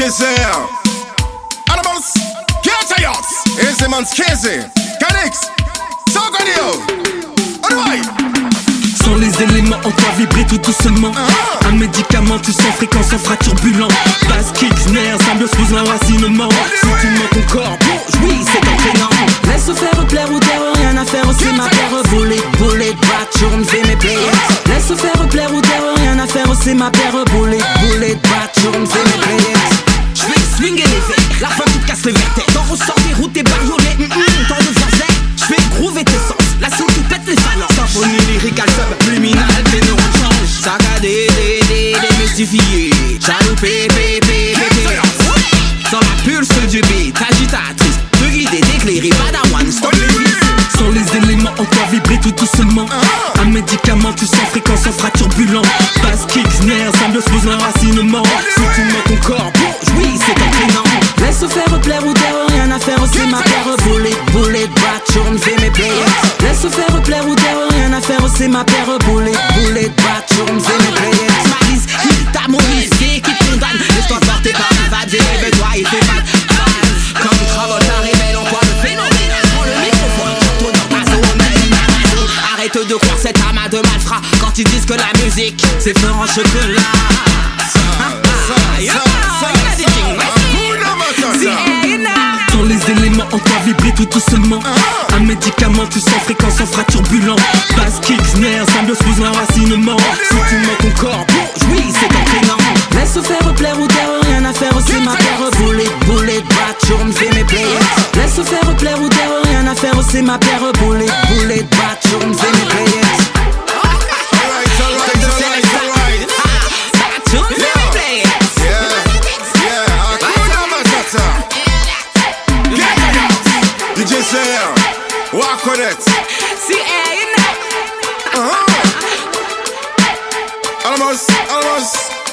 Animals. Easy man, Skazy. Canix. Sogonio. Anyway. Sans les éléments, on doit vibrer tout doucement. Un médicament, tu sens fréquence en fracture turbulent. Basse, kick, snare, symbiose, pose l'enracinement. Si tu manques ton corps, bon, oui, c'est entraînant. Laisse faire plaire ou taire, rien à faire, c'est ma paire. Bullet, bullet, bat, on fait mes players. Laisse faire plaire ou taire, rien à faire, c'est ma paire. La fin tu casses les vertèbres. T'en ressors des routes, t'es bariolé, hum hum, t'en deviens zen. J'fais groover tes sens, la soupe tu pète les phalanges. Symphonie lyricale, subliminale, tes neurones changent. Saccadé, dé, dé, démystifié. Chaloupé, pé, pé, pé, pé. Sans la pulse du beat, agitatrice. De guider, d'éclairer, padawan, stop les. Sans les éléments, on doit vibrer tout doucement. Un médicament, tu sens fréquence en fracture turbulent. Basse, kick, snare, symbiose, pose l'enracinement. Si tu manques ton corps, ma paire. Bullet, bat, on fait mes players. Smileys, il t'a qui condamne. Laisse-toi porter par vague, réveille-toi, il fait mal. Comme Travolta révèle en toi le phénomène. Prends le microphone, surtout dans ta zone. Arrête de croire cet amas de malfrats quand ils disent que la musique c'est fort en chocolat. On vibrer tout doucement. Un médicament, tu sens fréquence en fracture turbulent. Basse, kick, snare, symbiose, pose l'enracinement. Si tu ton corps, bon, oui, c'est entraînant. Laisse faire plaire ou taire, rien à faire, c'est ma paire. Bullet, bat, on fait mes players. Laisse faire plaire ou taire, rien à faire, c'est ma paire. Bullet, bat, on fait mes players. you. Walk with it. See. Eh, uh-huh. Almost, almost.